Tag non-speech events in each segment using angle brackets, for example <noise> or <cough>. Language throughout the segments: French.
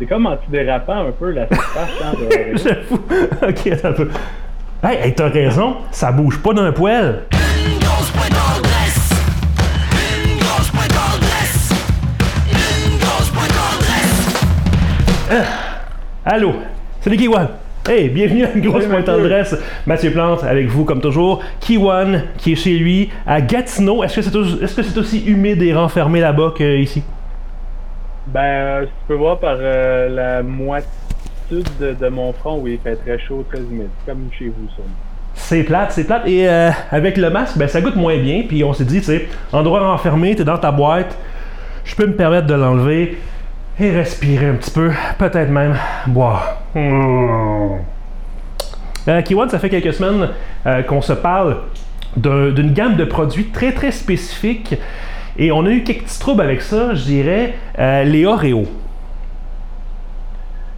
C'est comme antidérapant un peu la surface hein, de <laughs> J'avoue. ok, un peu. Hey, hey, t'as raison, ça bouge pas d'un poil. Allô, c'est Kiwan. Hey, bienvenue à une grosse Oui, pointe Mathieu. d'adresse. Mathieu Plante avec vous comme toujours. Kiwan qui est chez lui à Gatineau. Est-ce que c'est que c'est aussi humide et renfermé là-bas qu'ici? Ben, euh, tu peux voir par euh, la moitié de, de mon front où il fait très chaud, très humide, comme chez vous, sûrement. C'est plate, c'est plate. Et euh, avec le masque, ben, ça goûte moins bien. Puis on s'est dit, tu sais, endroit renfermé, t'es dans ta boîte, je peux me permettre de l'enlever et respirer un petit peu. Peut-être même boire. Mmh. Euh, Kiwan, ça fait quelques semaines qu'on se parle d'un- d'une gamme de produits très très spécifiques. Et on a eu quelques petits troubles avec ça, je dirais, euh, les Oreos.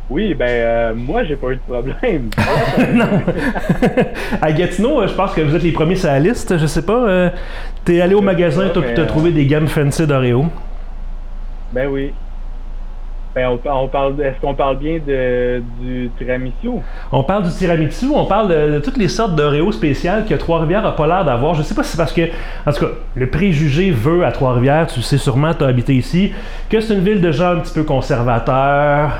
Oui, ben, euh, moi, j'ai pas eu de problème. <laughs> à Gatineau, euh, je pense que vous êtes les premiers sur la liste. Je sais pas. euh, T'es allé au magasin, t'as euh, trouvé des gammes fancy d'Oreo. ben oui. Ben, on, parle, est-ce qu'on parle bien de, du tiramisu? On parle du tiramisu, on parle de, toutes les sortes d'Oreo spéciales que Trois-Rivières a pas l'air d'avoir. Je sais pas si c'est parce que, en tout cas, le préjugé veut à Trois-Rivières, tu sais sûrement, tu as habité ici, que c'est une ville de gens un petit peu conservateurs,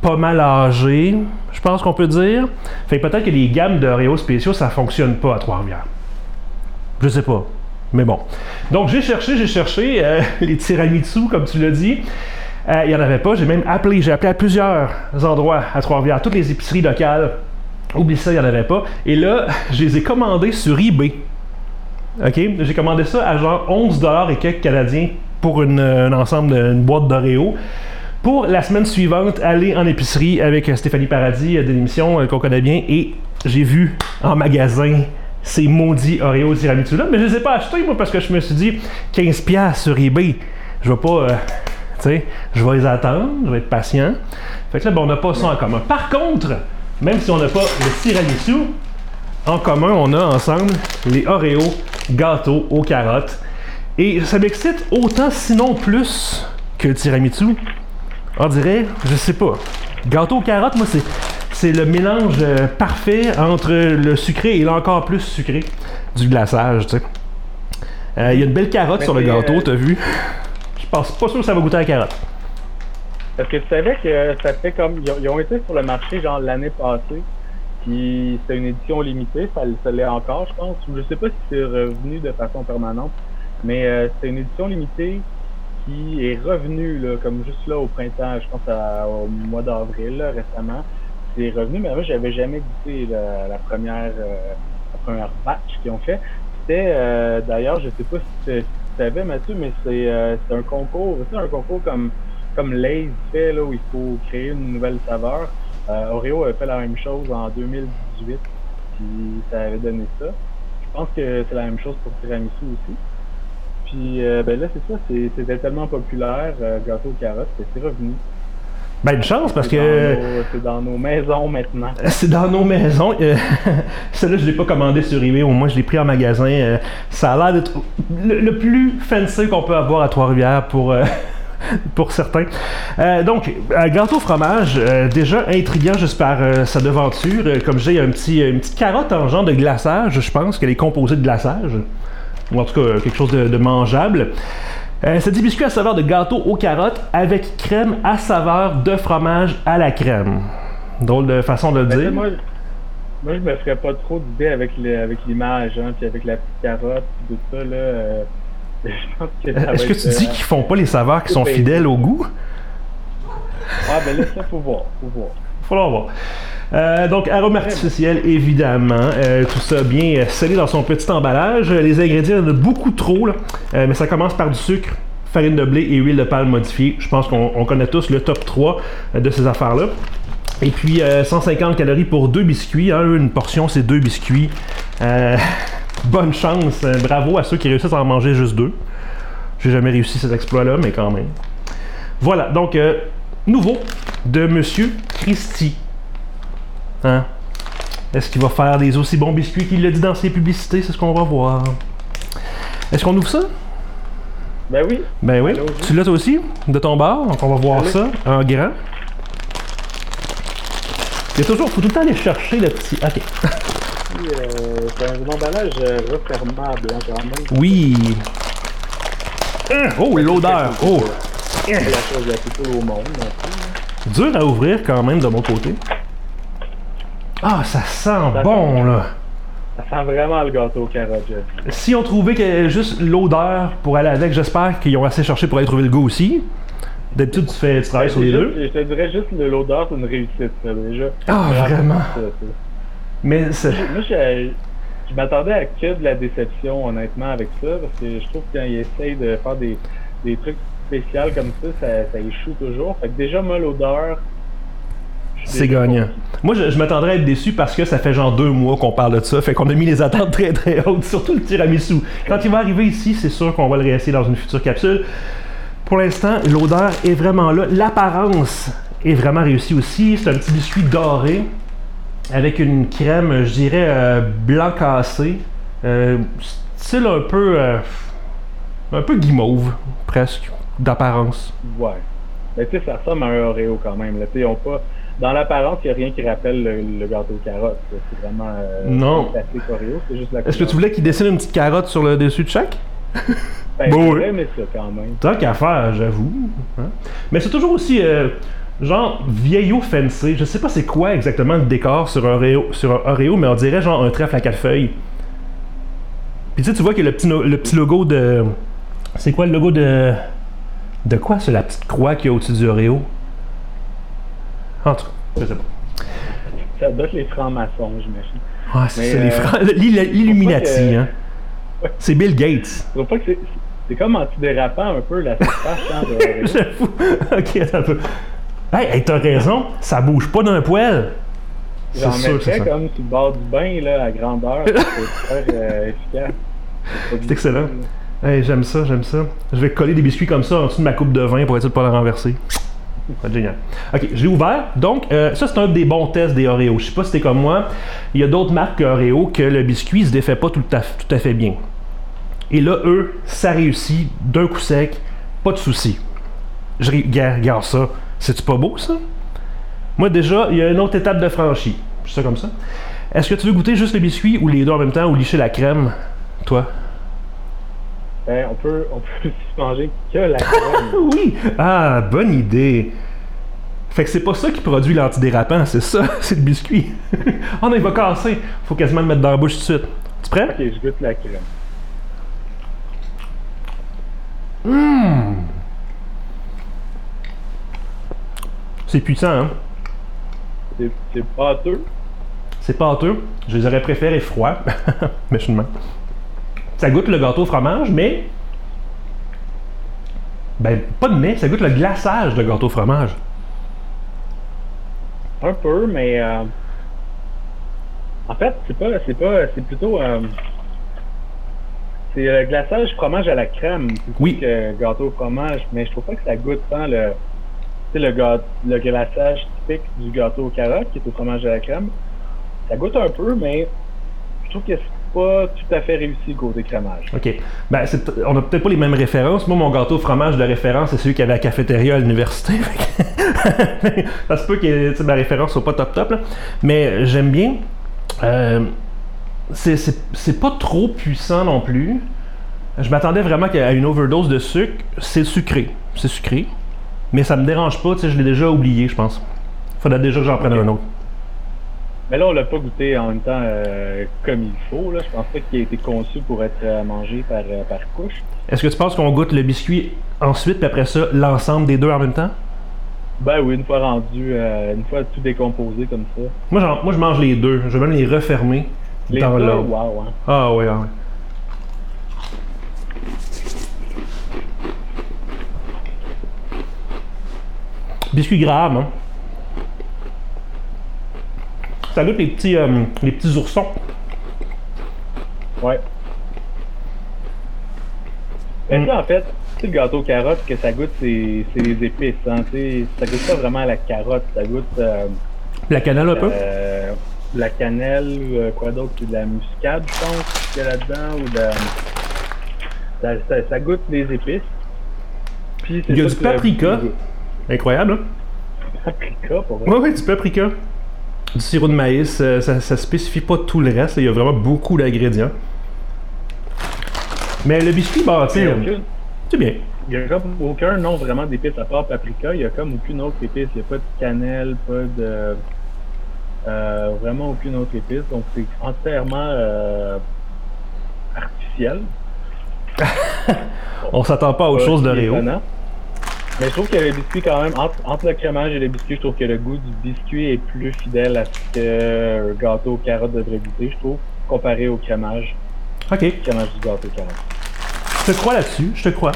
pas mal âgés, je pense qu'on peut dire. Fait peut-être que les gammes d'Oreo spéciaux, ça fonctionne pas à Trois-Rivières. Je sais pas. Mais bon. Donc j'ai cherché, j'ai cherché euh, <laughs> les tiramisu, comme tu l'as dit. Euh, Il n'y en avait pas. J'ai même appelé. J'ai appelé à plusieurs endroits à Trois-Rivières, toutes les épiceries locales. Oublie ça, il n'y en avait pas. Et là, <laughs> je les ai commandés sur eBay. OK? J'ai commandé ça à genre 11 et quelques canadiens pour une, un ensemble d'une boîte d'Oreo. Pour la semaine suivante, aller en épicerie avec Stéphanie Paradis euh, de l'émission euh, qu'on connaît bien et j'ai vu en magasin ces maudits Oreo tiramisu là, mais je les ai pas achetés moi parce que je me suis dit 15 pièces sur eBay. Je vais pas sais, je vais les attendre, je vais être patient. Fait que là ben, on n'a pas ça en commun. Par contre, même si on n'a pas le tiramisu, en commun, on a ensemble les Oreo gâteaux aux carottes. Et ça m'excite autant, sinon plus, que le tiramisu. On dirait, je sais pas. Gâteau aux carottes, moi, c'est, c'est le mélange euh, parfait entre le sucré et l'encore plus sucré du glaçage, tu sais. Euh, Il y a une belle carotte Mais sur le gâteau, euh, t'as vu? Je pense pas sûr que ça va goûter à la carotte. Parce que tu savais que ça fait comme. Ils ont, été sur le marché, genre, l'année passée. Puis c'était une édition limitée, ça, l'est encore, je pense. Je sais pas si c'est revenu de façon permanente. Mais euh, c'était une édition limitée qui est revenue, là, comme juste là au printemps, je pense au mois d'avril, récemment. C'est revenu, mais moi, j'avais jamais goûté la, euh, première batch qu'ils ont fait. C'était, euh, d'ailleurs, je sais pas si savais, Mathieu, mais c'est euh, c'est un concours, c'est un concours comme, comme fait, là, où il faut créer une nouvelle saveur. Euh, Oreo avait fait la même chose en 2018, puis ça avait donné ça. Je pense que c'est la même chose pour Tiramisu aussi. Puis euh, ben là, c'est ça, c'était tellement populaire, euh, gâteau aux carottes, c'est revenu. Ben, une chance, parce que... nos- C'est dans nos maisons maintenant. <laughs> C'est dans nos maisons. Euh, <laughs> Celle-là, je l'ai pas commandé sur eBay. Au moins, je l'ai pris en magasin. Euh, ça a l'air d'être le, le plus fancy qu'on peut avoir à Trois-Rivières pour, euh, <laughs> pour certains. Euh, donc, un gâteau au fromage, euh, déjà intriguant juste par euh, sa devanture. Euh, comme je disais, il y a un petit, une petite carotte en genre de glaçage, je pense, qu'elle est composée de glaçage. Ou en tout cas, quelque chose de, de mangeable. Euh, c'est des biscuits à saveur de gâteau aux carottes avec crème à saveur de fromage à la crème. Drôle de façon de le Ben, dire. moi, moi, je me ferais pas trop d'idées avec l'image, hein, puis avec la petite carotte, puis tout ça, là. euh, <laughs> je pense que ça va Est-ce que tu dis euh, qu'ils font pas les saveurs qui sont <laughs> fidèles au goût? Ah, ben là, ça, faut voir, faut voir. Faut le voir. Euh, donc, arôme artificiel, évidemment. Euh, tout ça bien euh, scellé dans son petit emballage. Les ingrédients, il y en a beaucoup trop, là. Euh, mais ça commence par du sucre, farine de blé et huile de palme modifiée. Je pense qu'on on connaît tous le top 3 euh, de ces affaires-là. Et puis, euh, 150 calories pour deux biscuits. hein. Une portion, c'est deux biscuits. <laughs> Bonne chance. Bravo à ceux qui réussissent à en manger juste deux. J'ai jamais réussi cet exploit-là, mais quand même. Voilà, donc, euh, nouveau de Monsieur Christie. Hein? Est-ce qu'il va faire des aussi bons biscuits qu'il l'a dit dans ses publicités? C'est ce qu'on va voir. Est-ce qu'on ouvre ça? Ben oui, Ben oui. Tu l'as toi aussi? De ton bar? Donc on va voir Allez. ça en grand. Il y a toujours, faut tout le temps aller chercher le petit. Ok. Euh, c'est un emballage euh, refermable, hein, quand même. Oui. Hein, Oh, l'odeur. Oh. <laughs> La chose la plus cool au monde, hein. Dur à ouvrir quand même de mon côté. Ah, ça sent bon là. Ça sent vraiment le gâteau aux carottes, Si on trouvait que juste l'odeur pour aller avec, j'espère qu'ils ont assez cherché pour aller trouver le goût aussi. D'habitude, tu fais tu travailles sur les deux. Je te dirais juste que l'odeur, c'est une réussite, ça, déjà. Ah, vraiment? Ça. Mais. Moi, je, je m'attendais à que de la déception, honnêtement, avec ça, parce que je trouve que quand ils essayent de faire des, des trucs spéciaux comme ça, ça, ça échoue toujours. Fait que déjà, moi, l'odeur. C'est gagnant. Moi, je, je m'attendrais à être déçu parce que ça fait genre deux mois qu'on parle de ça. Fait qu'on a mis les attentes très très hautes, <laughs> surtout le tiramisu. Quand il va arriver ici, c'est sûr qu'on va le réessayer dans une future capsule. Pour l'instant, l'odeur est vraiment là. L'apparence est vraiment réussie aussi. C'est un petit biscuit doré avec une crème, je dirais, euh, blanc cassé. Euh, style un peu. euh, un peu guimauve, presque, d'apparence. Ouais. Mais tu sais, ça ressemble à un Oreo quand même. Là. Pas... Dans l'apparence, il n'y a rien qui rappelle le, le gâteau aux carottes. C'est vraiment euh, Non. Oreo. C'est juste la Est-ce que tu voulais qu'il dessine une petite carotte sur le dessus de chaque? <laughs> Ben, Bon, oui. aimé ça quand même. Tant qu'à faire, j'avoue. Hein? Mais c'est toujours aussi, euh, genre, vieillot fancy. Je sais pas c'est quoi exactement le décor sur un Oreo, sur un Oreo, mais on dirait genre un trèfle à quatre feuilles. Puis tu sais, tu vois que le petit, no- le petit logo de... C'est quoi le logo de... De quoi, c'est la petite croix qu'il y a au-dessus du Oreo? Entre, je sais pas. Ça doit être les francs-maçons, j'imagine. Ah, c'est les euh, Fran- l'Il- l'Illuminati, hein. Ouais. C'est Bill Gates. Je pas que c'est... C'est comme antidérapant un peu la surface hein, de. <laughs> J'avoue. ok, attends un peu. Hey, hey, t'as raison, ça bouge pas d'un poil. C'est J'en sûr que c'est mettrais comme sur le bord du bain, là, à grandeur. C'est super euh, efficace. C'est excellent. Hey, j'aime ça, j'aime ça. Je vais coller des biscuits comme ça en dessous de ma coupe de vin pour être de pas la renverser. Être génial. Ok, je l'ai ouvert. Donc, euh, ça, c'est un des bons tests des Oreos. Je sais pas si t'es comme moi. Il y a d'autres marques que Oreo que le biscuit se défait pas tout à, fait bien. Et là, eux, ça réussit d'un coup sec. Pas de souci. Je regarde ça. C'est-tu pas beau, ça? Moi, déjà, il y a une autre étape de franchie. Je ça comme ça. Est-ce que tu veux goûter juste le biscuit ou les deux en même temps ou licher la crème? Toi? Ben, on peut, on peut <laughs> aussi manger que la <laughs> crème. Oui! Ah, bonne idée! Fait que c'est pas ça qui produit l'antidérapant, c'est ça, <laughs> c'est le biscuit. oh non, il va casser! Faut quasiment le mettre dans la bouche tout de suite. Tu prêt? ok, je goûte la crème. C'est puissant, hein? C'est pâteux. C'est pâteux. Je les aurais préférés froids, méchamment. Ça goûte le gâteau au fromage, mais. Ben, pas de mais, ça goûte le glaçage de gâteau au fromage. Un peu, mais euh, en fait, c'est pas, c'est pas, c'est plutôt, euh, c'est le glaçage fromage à la crème plutôt Oui. que gâteau au fromage, mais je trouve pas que ça goûte tant le, tu sais, le glaçage typique du gâteau aux carottes qui est au fromage à la crème. Ça goûte un peu, mais je trouve que c'est pas tout à fait réussi côté crémage. OK. Ben, on a peut-être pas les mêmes références. Moi, mon gâteau au fromage de référence, c'est celui qu'il y avait à la cafétéria à l'université. <laughs> Ça se peut que ma référence soit pas top top, là. Mais j'aime bien. Euh, c'est- pas trop puissant non plus. Je m'attendais vraiment qu'à une overdose de sucre. C'est sucré. C'est sucré. Mais ça me dérange pas. Je l'ai déjà oublié, je pense. Faudrait déjà que j'en prenne un autre. Mais là, on l'a pas goûté en même temps euh, comme il faut. Là. Je pense pas qu'il a été conçu pour être euh, mangé par, euh, par couche. Est-ce que tu penses qu'on goûte le biscuit ensuite, puis après ça, l'ensemble des deux en même temps? Ben oui, une fois rendu, une fois tout décomposé comme ça. Moi, moi, je mange les deux. Je vais même les refermer Les dans deux, l'ordre. wow, hein. Ah ouais, ah ouais. Biscuit Graham, hein? Ça goûte les petits, euh, les petits oursons. Ouais. Mais Mm. en fait, tu sais, le gâteau carotte, que ça goûte, c'est les épices. Hein, ça goûte pas vraiment la carotte, ça goûte euh, La cannelle un peu? euh, la cannelle, quoi d'autre, c'est de la muscade, je pense, qu'il y a là-dedans, ou de... Ça, ça- ça goûte les épices. Puis, Il y a du paprika. Incroyable, hein? Paprika, pour vrai. Ouais, ouais, du paprika. Du sirop de maïs. Euh, ça, ça spécifie pas tout le reste. Il y a vraiment beaucoup d'ingrédients. Mais le biscuit bâti, c'est bien. il y a comme aucun nom vraiment d'épices à part paprika. Il y a comme aucune autre épice. Il n'y a pas de cannelle, pas de. euh, vraiment aucune autre épice. Donc c'est entièrement euh, artificiel. <laughs> On s'attend pas à autre chose de Réo. Mais je trouve que le biscuit, quand même, entre, entre le crémage et le biscuit, je trouve que le goût du biscuit est plus fidèle à ce que un gâteau aux carottes devrait goûter, je trouve, comparé au crémage, Ok, le crémage du gâteau aux carottes. je te crois là-dessus, je te crois.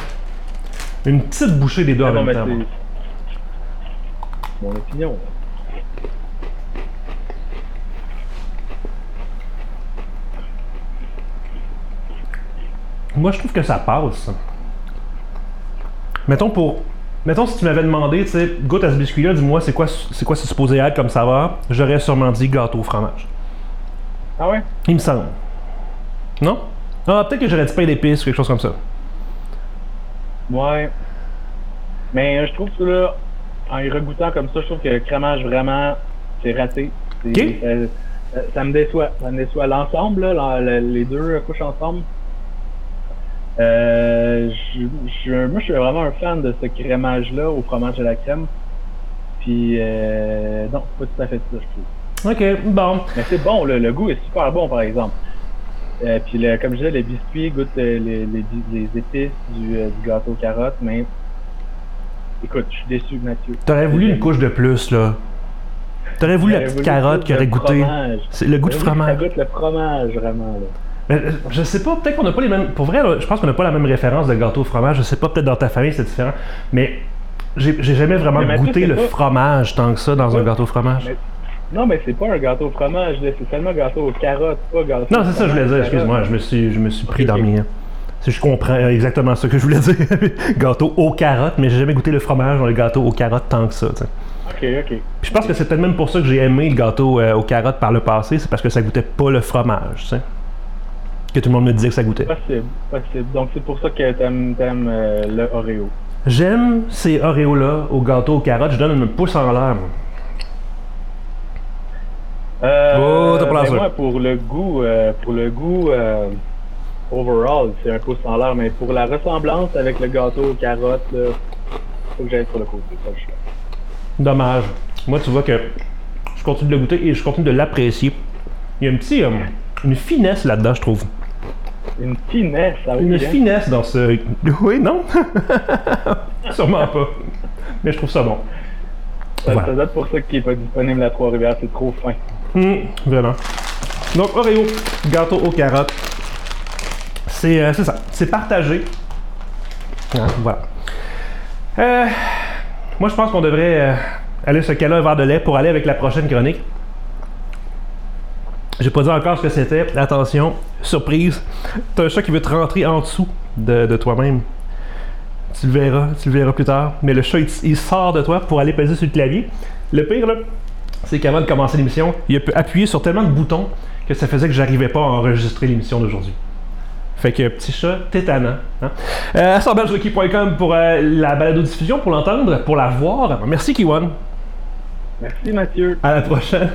Une petite bouchée des deux en Ah non, même mais temps. mon opinion. Moi, je trouve que ça passe. Mettons pour. Mettons si tu m'avais demandé, tu sais, goûte à ce biscuit-là, dis-moi c'est quoi, c'est quoi supposé être comme ça va. J'aurais sûrement dit gâteau au fromage. Ah ouais? Il me semble. Non? Ah, peut-être que j'aurais dit pain d'épices ou quelque chose comme ça. Ouais. Mais je trouve que là, en y regoûtant comme ça, je trouve que le crémage vraiment, c'est raté. Ok. euh, euh, ça me déçoit. Ça me déçoit. L'ensemble, les deux couches ensemble. Euh, je, je- moi, je suis vraiment un fan de ce crémage-là au fromage à la crème. Puis, euh, non, pas tout à fait ça, je trouve. Ok, bon. Mais c'est bon, le, le goût est super bon, par exemple. Euh, puis, le- comme je disais, les biscuits goûtent euh, les, les, les épices du, euh, du gâteau carotte, mais écoute, je suis déçu, Mathieu. T'aurais voulu une couche de plus, là. T'aurais voulu la petite voulu carotte qui aurait le goûté. C'est le goût de fromage. Ça goûte le fromage, vraiment. Là. Mais, euh, je sais pas, peut-être qu'on n'a pas les mêmes. Pour vrai, là, je pense qu'on n'a pas la même référence de gâteau au fromage. Je sais pas, peut-être dans ta famille c'est différent. Mais j'ai jamais vraiment Mais goûté le pas- fromage tant que ça dans un gâteau au fromage. Mais- Non, mais c'est pas un gâteau au fromage, c'est seulement gâteau aux carottes, pas gâteau Non, c'est ça que je voulais dire, excuse-moi, je me suis, je me suis pris Ok, dans mes. Si je comprends exactement ce que je voulais <laughs> dire. gâteau aux carottes, mais j'ai jamais goûté le fromage dans le gâteau aux carottes tant que ça. tu sais. Ok, ok. Puis je pense que c'est peut-être même pour ça que j'ai aimé le gâteau euh, aux carottes par le passé, c'est parce que ça goûtait pas le fromage, tu sais. Que tout le monde me disait que ça goûtait. Possible, possible. Donc c'est pour ça que t'aimes t'aimes, euh, le Oreo. J'aime ces Oreos-là au gâteau aux carottes, je donne un pouce en l'air. moi. Euh, Oh, t'as pas mais moi, pour le goût, euh, pour le goût euh, overall, c'est un pouce en l'air, mais pour la ressemblance avec le gâteau aux carottes, là, faut que j'aille sur le côté. Dommage. Moi, tu vois que je continue de le goûter et je continue de l'apprécier. Il y a un petit, une finesse là-dedans, je trouve. Une finesse, ça Une finesse dans ce. <laughs> Oui, non <laughs> Sûrement pas. Mais je trouve ça bon. Ça, Voilà. ça doit être pour ça qu'il n'est pas disponible à Trois-Rivières, c'est trop fin. Hum, vraiment. Donc, Oreo, gâteau aux carottes. C'est euh, ça. C'est partagé. Hein, voilà. Euh, moi, je pense qu'on devrait euh, aller se caler un verre de lait pour aller avec la prochaine chronique. J'ai pas dit encore ce que c'était. Attention, surprise. T'as un chat qui veut te rentrer en dessous de, de toi-même. Tu le verras, tu le verras plus tard. Mais le chat, il, il sort de toi pour aller peser sur le clavier. Le pire, là, c'est qu'avant de commencer l'émission, il a pu appuyer sur tellement de boutons que ça faisait que j'arrivais pas à enregistrer l'émission d'aujourd'hui. Fait que petit chat tétanant. Hein? Euh, pour euh, la balado-diffusion, pour l'entendre, pour la voir. Merci Kiwan. Merci Mathieu. À la prochaine.